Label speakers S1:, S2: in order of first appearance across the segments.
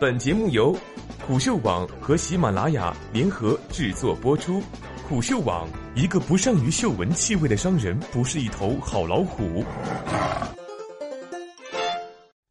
S1: 本节目由虎嗅网和喜马拉雅联合制作播出。虎嗅网：一个不善于嗅闻气味的商人，不是一头好老虎。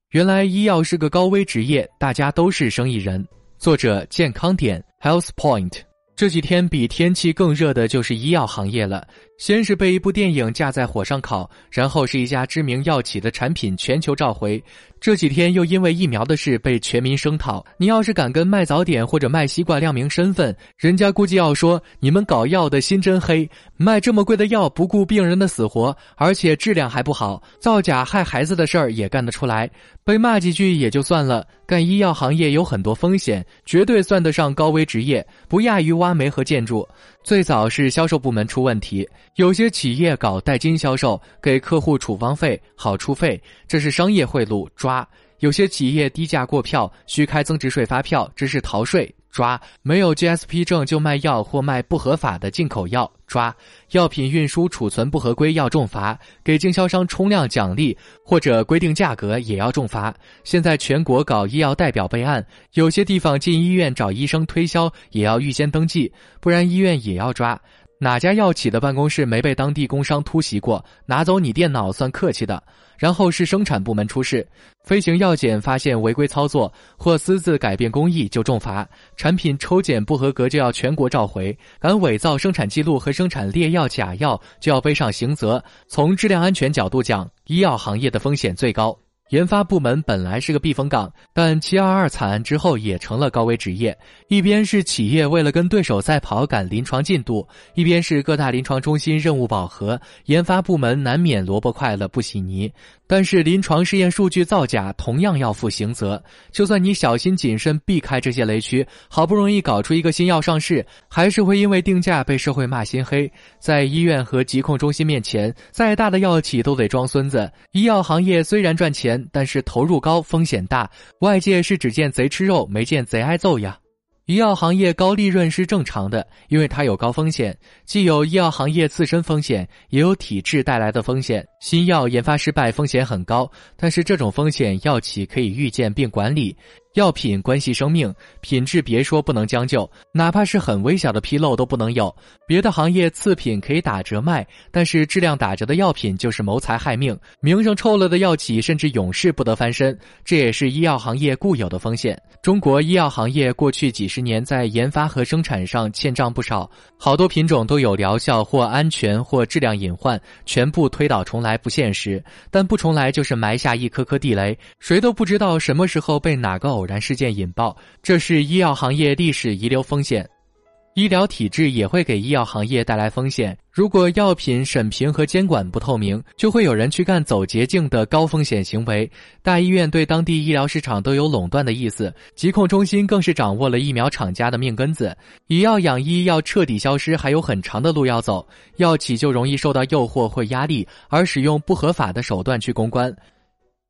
S2: 原来医药是个高危职业，大家都是生意人。作者：健康点 （Health Point）。这几天比天气更热的就是医药行业了。先是被一部电影架在火上烤，然后是一家知名药企的产品全球召回。这几天又因为疫苗的事被全民声讨。你要是敢跟卖早点或者卖西瓜亮明身份，人家估计要说你们搞药的心真黑，卖这么贵的药不顾病人的死活，而且质量还不好，造假害孩子的事儿也干得出来。被骂几句也就算了，干医药行业有很多风险，绝对算得上高危职业，不亚于挖煤和建筑。最早是销售部门出问题，有些企业搞代金销售，给客户处方费、好处费，这是商业贿赂，抓；有些企业低价过票，虚开增值税发票，这是逃税。抓没有 GSP 证就卖药或卖不合法的进口药，抓药品运输储存不合规要重罚，给经销商冲量奖励或者规定价格也要重罚。现在全国搞医药代表备案，有些地方进医院找医生推销也要预先登记，不然医院也要抓。哪家药企的办公室没被当地工商突袭过？拿走你电脑算客气的。然后是生产部门出事，飞行药检发现违规操作或私自改变工艺就重罚，产品抽检不合格就要全国召回，敢伪造生产记录和生产劣药假药就要背上刑责。从质量安全角度讲，医药行业的风险最高。研发部门本来是个避风港，但七二二惨案之后也成了高危职业。一边是企业为了跟对手赛跑赶临床进度，一边是各大临床中心任务饱和，研发部门难免萝卜快了不洗泥。但是临床试验数据造假同样要负刑责。就算你小心谨慎避开这些雷区，好不容易搞出一个新药上市，还是会因为定价被社会骂心黑。在医院和疾控中心面前，再大的药企都得装孙子。医药行业虽然赚钱，但是投入高，风险大。外界是只见贼吃肉，没见贼挨揍呀。医药行业高利润是正常的，因为它有高风险，既有医药行业自身风险，也有体制带来的风险。新药研发失败风险很高，但是这种风险药企可以预见并管理。药品关系生命，品质别说不能将就，哪怕是很微小的纰漏都不能有。别的行业次品可以打折卖，但是质量打折的药品就是谋财害命，名声臭了的药企甚至永世不得翻身。这也是医药行业固有的风险。中国医药行业过去几十年在研发和生产上欠账不少，好多品种都有疗效或安全或质量隐患，全部推倒重来不现实。但不重来就是埋下一颗颗地雷，谁都不知道什么时候被哪个偶。然事件引爆，这是医药行业历史遗留风险。医疗体制也会给医药行业带来风险。如果药品审评和监管不透明，就会有人去干走捷径的高风险行为。大医院对当地医疗市场都有垄断的意思，疾控中心更是掌握了疫苗厂家的命根子。以药养医要彻底消失，还有很长的路要走。药企就容易受到诱惑或压力，而使用不合法的手段去公关。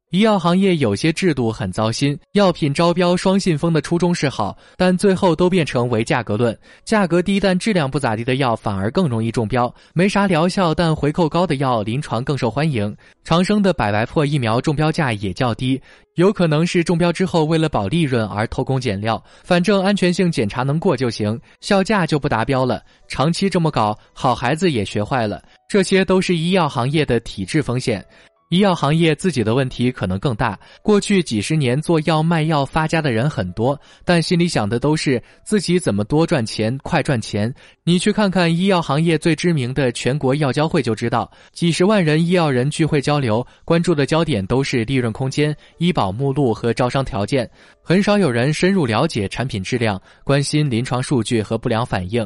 S2: 医药行业有些制度很糟心，药品招标双信封的初衷是好，但最后都变成唯价格论，价格低但质量不咋地的药反而更容易中标，没啥疗效但回扣高的药临床更受欢迎。长生的百白破疫苗中标价也较低，有可能是中标之后为了保利润而偷工减料，反正安全性检查能过就行，效价就不达标了。长期这么搞，好孩子也学坏了，这些都是医药行业的体制风险。医药行业自己的问题可能更大。过去几十年做药卖药发家的人很多，但心里想的都是自己怎么多赚钱、快赚钱。你去看看医药行业最知名的全国药交会就知道，几十万人医药人聚会交流，关注的焦点都是利润空间、医保目录和招商条件，很少有人深入了解产品质量，关心临床数据和不良反应。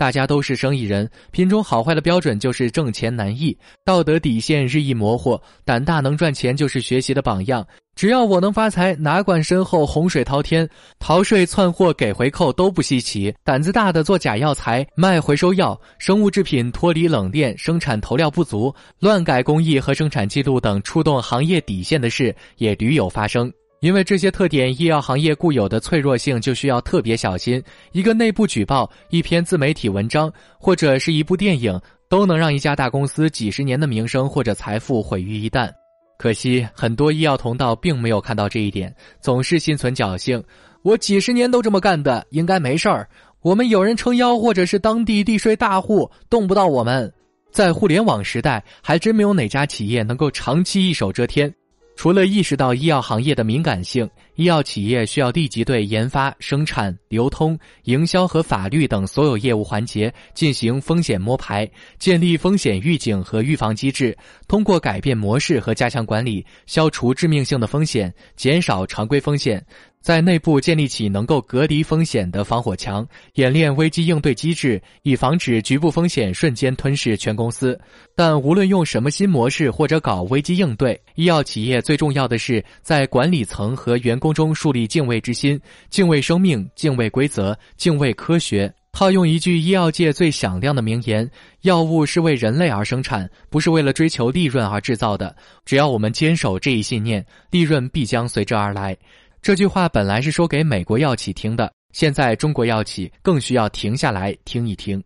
S2: 大家都是生意人，品种好坏的标准就是挣钱难易，道德底线日益模糊。胆大能赚钱就是学习的榜样。只要我能发财，哪管身后洪水滔天，逃税窜货给回扣都不稀奇。胆子大的做假药材，卖回收药，生物制品脱离冷链，生产投料不足，乱改工艺和生产记录等触动行业底线的事也屡有发生。因为这些特点，医药行业固有的脆弱性就需要特别小心。一个内部举报、一篇自媒体文章，或者是一部电影，都能让一家大公司几十年的名声或者财富毁于一旦。可惜，很多医药同道并没有看到这一点，总是心存侥幸。我几十年都这么干的，应该没事儿。我们有人撑腰，或者是当地地税大户，动不到我们。在互联网时代，还真没有哪家企业能够长期一手遮天。除了意识到医药行业的敏感性，医药企业需要立即对研发、生产、流通、营销和法律等所有业务环节进行风险摸排，建立风险预警和预防机制，通过改变模式和加强管理，消除致命性的风险，减少常规风险。在内部建立起能够隔离风险的防火墙，演练危机应对机制，以防止局部风险瞬间吞噬全公司。但无论用什么新模式或者搞危机应对，医药企业最重要的是在管理层和员工中树立敬畏之心，敬畏生命，敬畏规则，敬畏科学。套用一句医药界最响亮的名言：“药物是为人类而生产，不是为了追求利润而制造的。”只要我们坚守这一信念，利润必将随之而来。这句话本来是说给美国药企听的，现在中国药企更需要停下来听一听。